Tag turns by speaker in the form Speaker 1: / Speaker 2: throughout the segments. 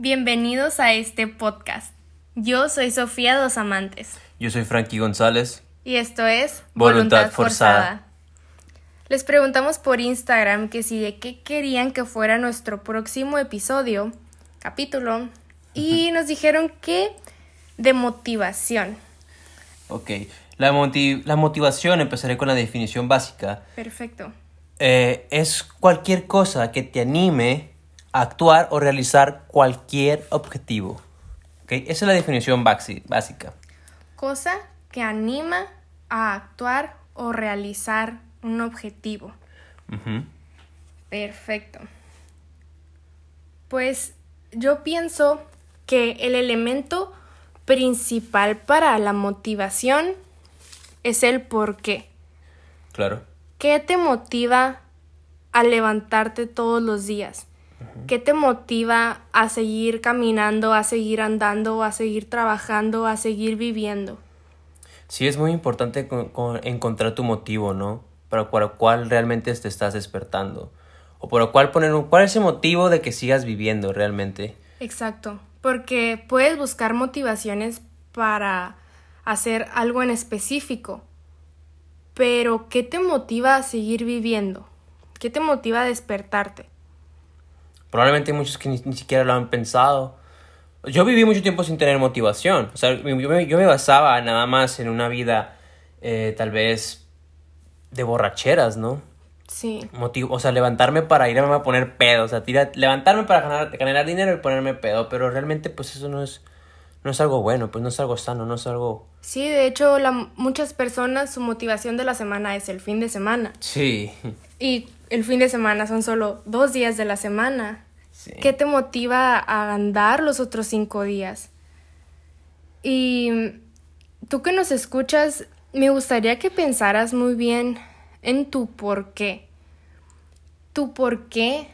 Speaker 1: Bienvenidos a este podcast. Yo soy Sofía Dos Amantes.
Speaker 2: Yo soy Frankie González.
Speaker 1: Y esto es
Speaker 2: Voluntad Forzada.
Speaker 1: Les preguntamos por Instagram que si de qué querían que fuera nuestro próximo episodio, capítulo, y nos dijeron que de motivación.
Speaker 2: Ok, la, la motivación, empezaré con la definición básica.
Speaker 1: Perfecto.
Speaker 2: Eh, es cualquier cosa que te anime actuar o realizar cualquier objetivo. ¿Okay? Esa es la definición básica.
Speaker 1: Cosa que anima a actuar o realizar un objetivo. Perfecto. Pues yo pienso que el elemento principal para la motivación es el por qué.
Speaker 2: Claro.
Speaker 1: ¿Qué te motiva a levantarte todos los días? ¿Qué te motiva a seguir caminando, a seguir andando, a seguir trabajando, a seguir viviendo?
Speaker 2: Sí, es muy importante encontrar tu motivo, ¿no? Para el cual realmente te estás despertando. O por el cual poner un... ¿Cuál es el motivo de que sigas viviendo realmente?
Speaker 1: Exacto. Porque puedes buscar motivaciones para hacer algo en específico. Pero, ¿qué te motiva a seguir viviendo? ¿Qué te motiva a despertarte?
Speaker 2: Probablemente hay muchos que ni, siquiera lo han pensado. Yo viví mucho tiempo sin tener motivación. O sea, yo me, yo me basaba nada más en una vida eh, tal vez de borracheras, ¿no?
Speaker 1: Sí.
Speaker 2: Motivo, o sea, levantarme para irme a poner pedo. O sea, levantarme para ganar, ganar dinero y ponerme pedo. Pero realmente, pues eso no es, no es algo bueno, pues no es algo sano, no es algo...
Speaker 1: Sí, de hecho, la, muchas personas su motivación de la semana es el fin de semana.
Speaker 2: Sí.
Speaker 1: Y el fin de semana son solo dos días de la semana. ¿Qué te motiva a andar los otros cinco días? Y tú que nos escuchas, me gustaría que pensaras muy bien en tu por qué. Tu por qué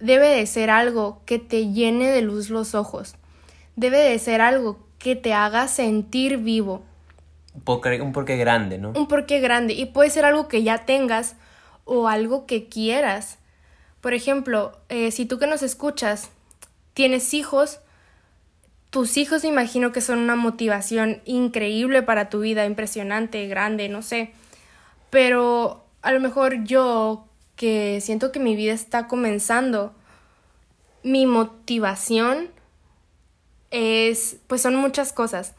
Speaker 1: debe de ser algo que te llene de luz los ojos. Debe de ser algo que te haga sentir vivo.
Speaker 2: Un porqué, un porqué grande, ¿no?
Speaker 1: Un porqué grande. Y puede ser algo que ya tengas o algo que quieras. Por ejemplo, eh, si tú que nos escuchas tienes hijos, tus hijos me imagino que son una motivación increíble para tu vida, impresionante, grande, no sé. Pero a lo mejor yo, que siento que mi vida está comenzando, mi motivación es, pues son muchas cosas.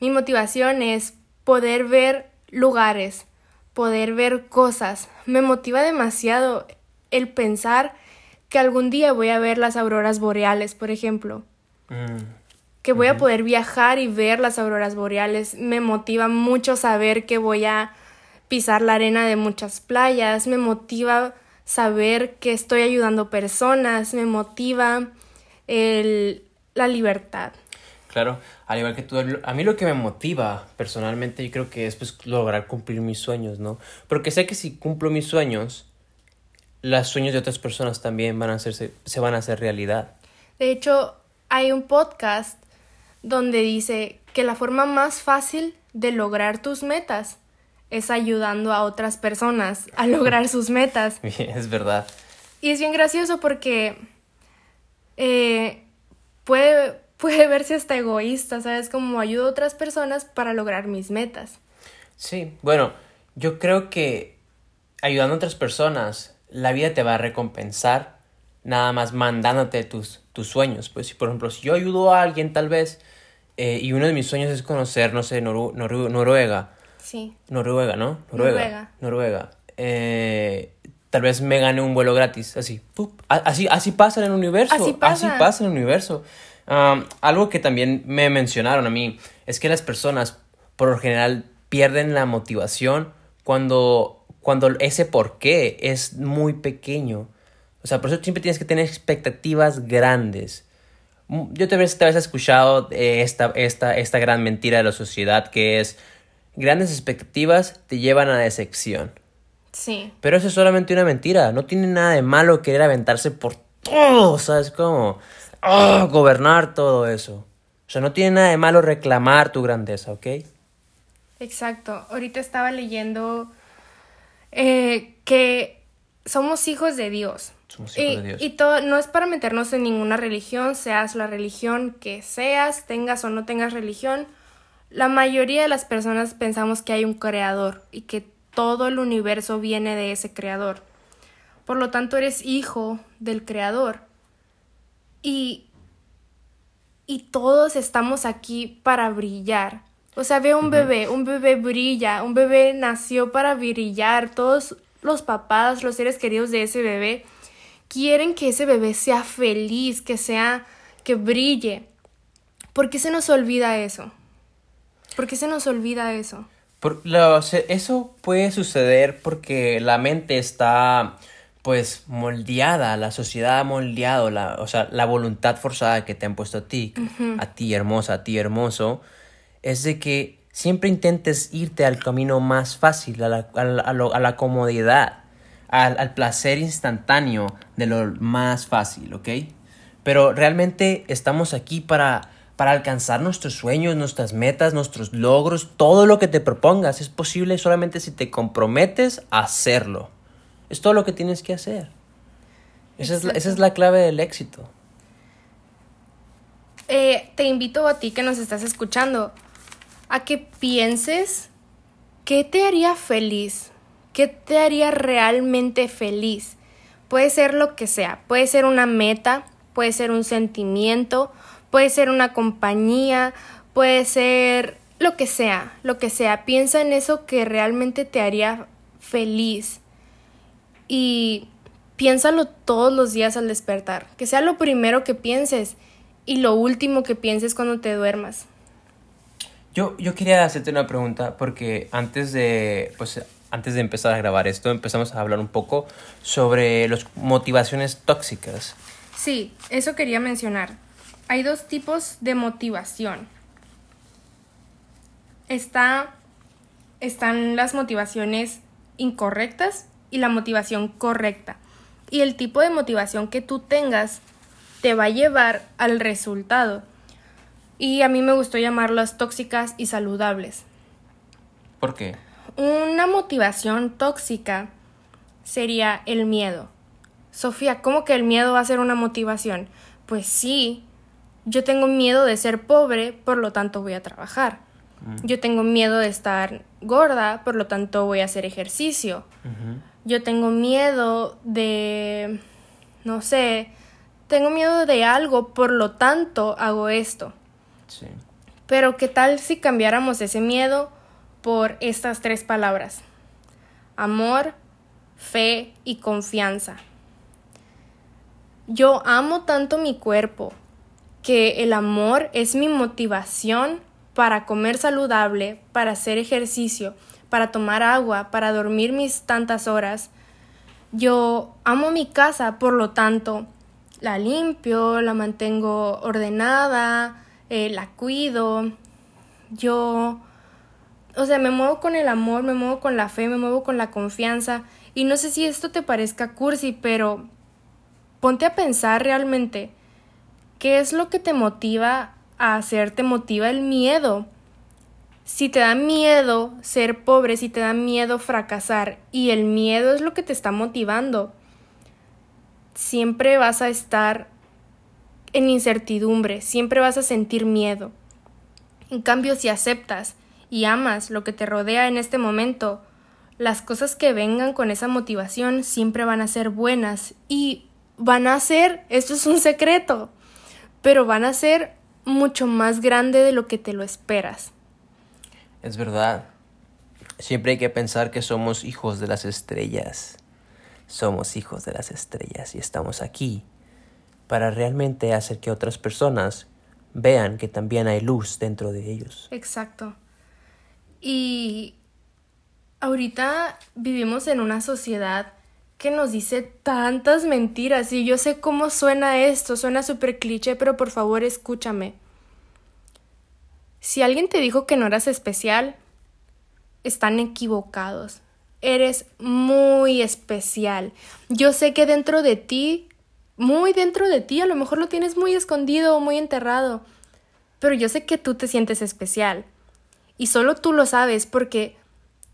Speaker 1: Mi motivación es poder ver lugares, poder ver cosas. Me motiva demasiado el pensar que algún día voy a ver las auroras boreales, por ejemplo. Mm, que voy a poder viajar y ver las auroras boreales. Me motiva mucho saber que voy a pisar la arena de muchas playas. Me motiva saber que estoy ayudando personas. Me motiva el, la libertad.
Speaker 2: Claro, al igual que tú, a mí lo que me motiva personalmente yo creo que es pues lograr cumplir mis sueños, ¿no? Porque sé que si cumplo mis sueños, los sueños de otras personas también van a hacerse, se van a hacer realidad.
Speaker 1: De hecho, hay un podcast donde dice que la forma más fácil de lograr tus metas es ayudando a otras personas a lograr sus metas.
Speaker 2: Es verdad.
Speaker 1: Y es bien gracioso porque eh, puede, puede verse hasta egoísta, ¿sabes? Como ayudo a otras personas para lograr mis metas.
Speaker 2: Sí, bueno, yo creo que ayudando a otras personas la vida te va a recompensar nada más mandándote tus, tus sueños. Pues si por ejemplo, si yo ayudo a alguien tal vez eh, y uno de mis sueños es conocer, no sé, Noruega.
Speaker 1: Sí.
Speaker 2: Noruega, ¿no? Noruega. Noruega. Eh, tal vez me gane un vuelo gratis, así. Así, así pasa en el universo.
Speaker 1: Así pasa.
Speaker 2: Así pasa en el universo. Algo que también me mencionaron a mí es que las personas por lo general pierden la motivación cuando cuando ese por qué es muy pequeño. O sea, por eso siempre tienes que tener expectativas grandes. Mm, yo te vez, te escuchado esta, esta, esta gran mentira de la sociedad que es grandes expectativas te llevan a decepción.
Speaker 1: Sí.
Speaker 2: Pero eso es solamente una mentira. No tiene nada de malo querer aventarse por todo. ¿Sabes cómo? Oh, gobernar todo eso. O sea, no tiene nada de malo reclamar tu grandeza, ¿ok?
Speaker 1: Exacto. Ahorita estaba leyendo eh, que somos hijos de Dios.
Speaker 2: Somos
Speaker 1: Y,
Speaker 2: hijos de Dios.
Speaker 1: y todo, no es para meternos en ninguna religión, seas la religión que seas, tengas o no tengas religión. La mayoría de las personas pensamos que hay un creador y que todo el universo viene de ese creador. Por lo tanto, eres hijo del creador. Y, y todos estamos aquí para brillar. O sea, ve un bebé, un bebé brilla, un bebé nació para brillar. Todos los papás, los seres queridos de ese bebé quieren que ese bebé sea feliz, que sea, que brille. ¿Por qué se nos olvida eso? ¿Por qué se nos olvida eso?
Speaker 2: Por- lo- eso puede suceder porque la mente está pues moldeada, la sociedad ha moldeado, la, o sea, la voluntad forzada que te han puesto a ti, a ti hermosa, a ti hermoso, es de que siempre intentes irte al camino más fácil, a la, a la- a lo- a la comodidad, al, al placer instantáneo de lo más fácil, ¿ok? Pero realmente estamos aquí para, para alcanzar nuestros sueños, nuestras metas, nuestros logros, todo lo que te propongas. Es posible solamente si te comprometes a hacerlo. Es todo lo que tienes que hacer. Esa es, la, esa es la clave del éxito.
Speaker 1: Eh, te invito a ti que nos estás escuchando a que pienses qué te haría feliz, qué te haría realmente feliz. Puede ser lo que sea, puede ser una meta, puede ser un sentimiento, puede ser una compañía, puede ser lo que sea, lo que sea. Piensa en eso que realmente te haría feliz y piénsalo todos los días al despertar, que sea lo primero que pienses y lo último que pienses cuando te duermas.
Speaker 2: Yo, yo quería hacerte una pregunta porque antes de, pues, antes de empezar a grabar esto empezamos a hablar un poco sobre las motivaciones tóxicas.
Speaker 1: Sí, eso quería mencionar. Hay dos tipos de motivación. Está, están las motivaciones incorrectas y la motivación correcta. Y el tipo de motivación que tú tengas te va a llevar al resultado. Y a mí me gustó llamarlas tóxicas y saludables.
Speaker 2: ¿Por qué?
Speaker 1: Una motivación tóxica sería el miedo. Sofía, ¿cómo que el miedo va a ser una motivación? Pues sí, yo tengo miedo de ser pobre, por lo tanto voy a trabajar. Yo tengo miedo de estar gorda, por lo tanto voy a hacer ejercicio. Yo tengo miedo de, no sé, tengo miedo de algo, por lo tanto hago esto.
Speaker 2: Sí.
Speaker 1: Pero ¿qué tal si cambiáramos ese miedo por estas tres palabras? Amor, fe y confianza. Yo amo tanto mi cuerpo que el amor es mi motivación para comer saludable, para hacer ejercicio, para tomar agua, para dormir mis tantas horas. Yo amo mi casa, por lo tanto, la limpio, la mantengo ordenada, eh, la cuido. Yo, o sea, me muevo con el amor, me muevo con la fe, me muevo con la confianza. Y no sé si esto te parezca cursi, pero ponte a pensar realmente qué es lo que te motiva a hacer, te motiva el miedo. Si te da miedo ser pobre, si te da miedo fracasar y el miedo es lo que te está motivando, siempre vas a estar en incertidumbre, siempre vas a sentir miedo. En cambio, si aceptas y amas lo que te rodea en este momento, las cosas que vengan con esa motivación siempre van a ser buenas y van a ser, esto es un secreto, pero van a ser mucho más grande de lo que te lo esperas.
Speaker 2: Es verdad. Siempre hay que pensar que somos hijos de las estrellas. Somos hijos de las estrellas y estamos aquí para realmente hacer que otras personas vean que también hay luz dentro de ellos.
Speaker 1: Exacto. Y ahorita vivimos en una sociedad que nos dice tantas mentiras y yo sé cómo suena esto, suena súper cliché, pero por favor escúchame. Si alguien te dijo que no eras especial, están equivocados. Eres muy especial. Yo sé que dentro de ti, muy dentro de ti, a lo mejor lo tienes muy escondido o muy enterrado, pero yo sé que tú te sientes especial. Y solo tú lo sabes porque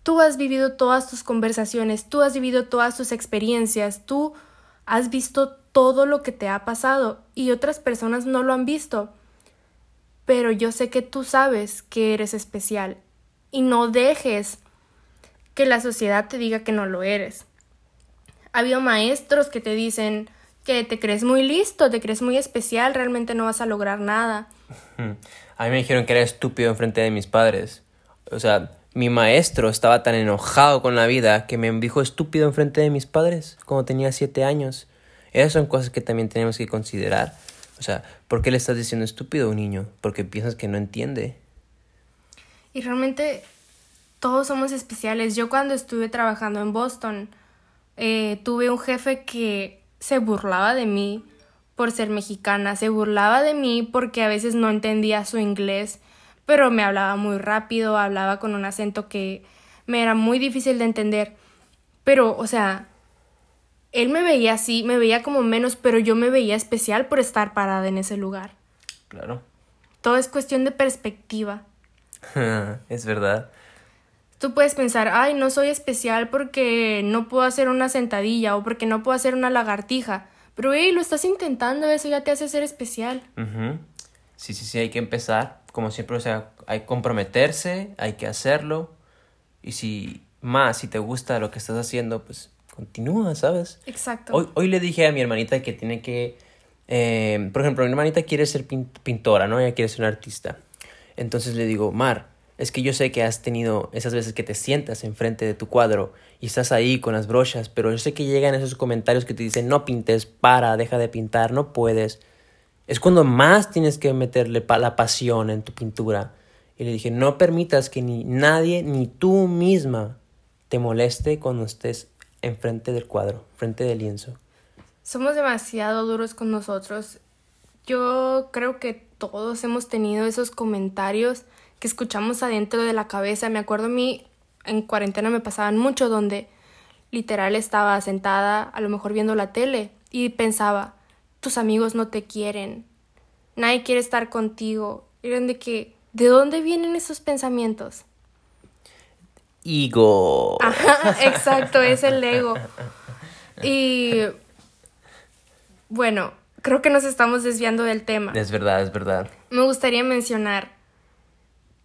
Speaker 1: tú has vivido todas tus conversaciones, tú has vivido todas tus experiencias, tú has visto todo lo que te ha pasado y otras personas no lo han visto. Pero yo sé que tú sabes que eres especial y no dejes que la sociedad te diga que no lo eres. Ha habido maestros que te dicen que te crees muy listo, te crees muy especial, realmente no vas a lograr nada.
Speaker 2: A mí me dijeron que era estúpido enfrente de mis padres. O sea, mi maestro estaba tan enojado con la vida que me dijo estúpido enfrente de mis padres cuando tenía siete años. Esas son cosas que también tenemos que considerar. O sea, ¿por qué le estás diciendo estúpido a un niño? Porque piensas que no entiende.
Speaker 1: Y realmente todos somos especiales. Yo cuando estuve trabajando en Boston, eh, tuve un jefe que se burlaba de mí por ser mexicana, se burlaba de mí porque a veces no entendía su inglés pero me hablaba muy rápido, hablaba con un acento que me era muy difícil de entender. Pero, o sea, él me veía así, me veía como menos, pero yo me veía especial por estar parada en ese lugar.
Speaker 2: Claro.
Speaker 1: Todo es cuestión de perspectiva.
Speaker 2: es verdad.
Speaker 1: Tú puedes pensar, ay, no soy especial porque no puedo hacer una sentadilla o porque no puedo hacer una lagartija. Pero, hey, lo estás intentando, eso ya te hace ser especial.
Speaker 2: Sí, sí, sí, hay que empezar como siempre, o sea, hay que comprometerse, hay que hacerlo. Y si más, si te gusta lo que estás haciendo, pues continúa, ¿sabes?
Speaker 1: Exacto.
Speaker 2: Hoy, hoy le dije a mi hermanita que tiene que, eh, por ejemplo, mi hermanita quiere ser pintora, ¿no? Ella quiere ser una artista. Entonces le digo, Mar, es que yo sé que has tenido esas veces que te sientas enfrente de tu cuadro y estás ahí con las brochas, pero yo sé que llegan esos comentarios que te dicen, no pintes, para, deja de pintar, no puedes es cuando más tienes que meterle la pasión en tu pintura. Y le dije, no permitas que ni nadie, ni tú misma, te moleste cuando estés enfrente del cuadro, frente del lienzo.
Speaker 1: Somos demasiado duros con nosotros. Yo creo que todos hemos tenido esos comentarios que escuchamos adentro de la cabeza. Me acuerdo a mí, en cuarentena me pasaban mucho donde literal estaba sentada, a lo mejor viendo la tele, y pensaba, tus amigos no te quieren, nadie quiere estar contigo. Eran de que, ¿de dónde vienen esos pensamientos?
Speaker 2: Ego.
Speaker 1: Ajá, exacto, es el ego. Y bueno, creo que nos estamos desviando del tema.
Speaker 2: Es verdad, es verdad.
Speaker 1: Me gustaría mencionar,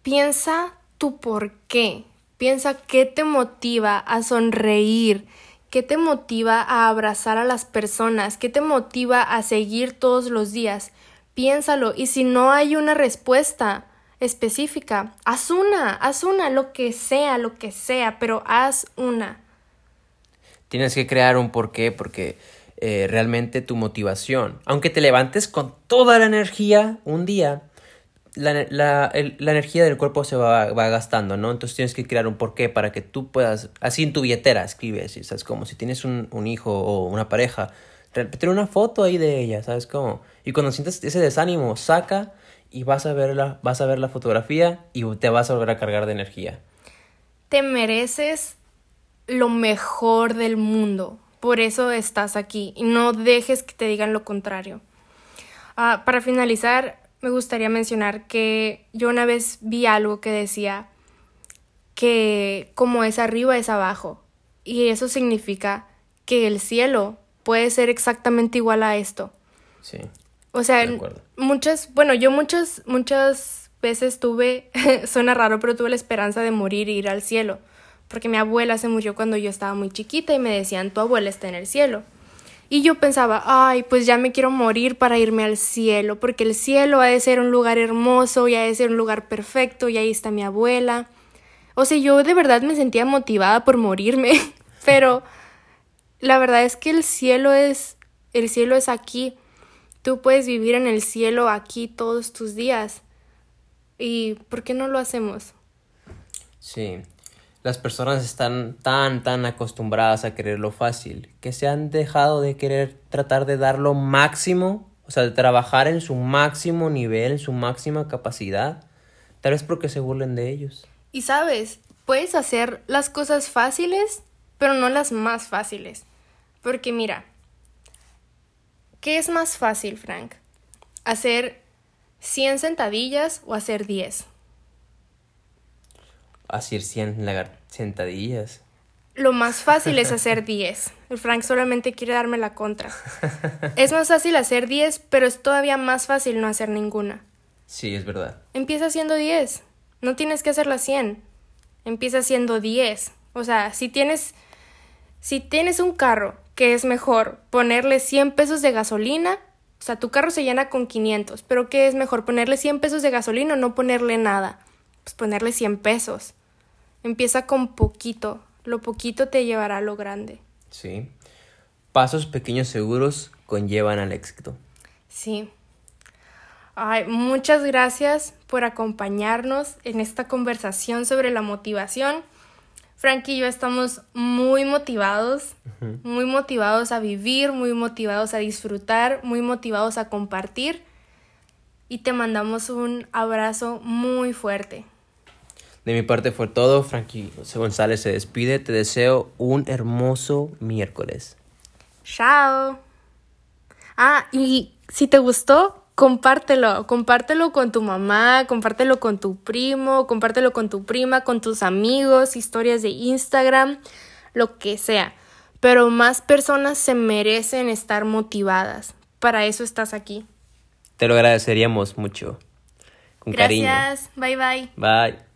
Speaker 1: piensa tu por qué, piensa qué te motiva a sonreír, ¿Qué te motiva a abrazar a las personas? ¿Qué te motiva a seguir todos los días? Piénsalo y si no hay una respuesta específica, haz una, haz una, lo que sea, lo que sea, pero haz una.
Speaker 2: Tienes que crear un porqué porque eh, realmente tu motivación, aunque te levantes con toda la energía un día, la, la, energía del cuerpo se va, gastando, ¿no? Entonces tienes que crear un porqué para que tú puedas, así en tu billetera escribes, ¿sabes? Como si tienes un, hijo o una pareja, tener una foto ahí de ella, ¿sabes cómo? Y cuando sientes ese desánimo, saca y vas a verla, vas a ver la fotografía y te vas a volver a cargar de energía.
Speaker 1: Te mereces lo mejor del mundo, por eso estás aquí y no dejes que te digan lo contrario. Ah, para finalizar, me gustaría mencionar que yo una vez vi algo que decía que como es arriba es abajo. Y eso significa que el cielo puede ser exactamente igual a esto.
Speaker 2: Sí.
Speaker 1: O sea, muchas, bueno, yo muchas, muchas veces tuve, suena raro, pero tuve la esperanza de morir e ir al cielo. Porque mi abuela se murió cuando yo estaba muy chiquita y me decían, tu abuela está en el cielo. Y yo pensaba, ay, pues ya me quiero morir para irme al cielo, porque el cielo ha de ser un lugar hermoso y ha de ser un lugar perfecto y ahí está mi abuela. O sea, yo de verdad me sentía motivada por morirme, pero la verdad es que el cielo es el cielo es aquí. Tú puedes vivir en el cielo aquí todos tus días. ¿Y por qué no lo hacemos?
Speaker 2: Sí, las personas están tan, tan acostumbradas a querer lo fácil que se han dejado de querer tratar de dar lo máximo, o sea, de trabajar en su máximo nivel, en su máxima capacidad, tal vez porque se burlen de ellos.
Speaker 1: Y sabes, puedes hacer las cosas fáciles, pero no las más fáciles. Porque mira, ¿qué es más fácil, Frank? ¿Hacer 100 sentadillas o hacer 10?
Speaker 2: hacer 100 sentadillas.
Speaker 1: lo más fácil es hacer 10. El Frank solamente quiere darme la contra. Es más fácil hacer 10, pero es todavía más fácil no hacer ninguna.
Speaker 2: Sí, es verdad.
Speaker 1: Empieza haciendo 10. No tienes que hacer las 100. Empieza haciendo 10. O sea, si tienes si tienes un carro que es mejor ponerle 100 pesos de gasolina, o sea, tu carro se llena con 500, pero ¿qué es mejor ponerle 100 pesos de gasolina o no ponerle nada? Pues ponerle 100 pesos. Empieza con poquito, lo poquito te llevará a lo grande.
Speaker 2: Sí. Pasos pequeños seguros conllevan al éxito.
Speaker 1: Sí. Ay, muchas gracias por acompañarnos en esta conversación sobre la motivación. Frank y yo estamos muy motivados, muy motivados a vivir, muy motivados a disfrutar, muy motivados a compartir. Y te mandamos un abrazo muy fuerte.
Speaker 2: De mi parte fue todo. Frankie González se despide. Te deseo un hermoso miércoles.
Speaker 1: Chao. Ah, y si te gustó, compártelo. Compártelo con tu mamá, compártelo con tu primo, compártelo con tu prima, con tus amigos, historias de Instagram, lo que sea. Pero más personas se merecen estar motivadas. Para eso estás aquí.
Speaker 2: Te lo agradeceríamos mucho.
Speaker 1: Con Gracias. Bye bye.
Speaker 2: Bye.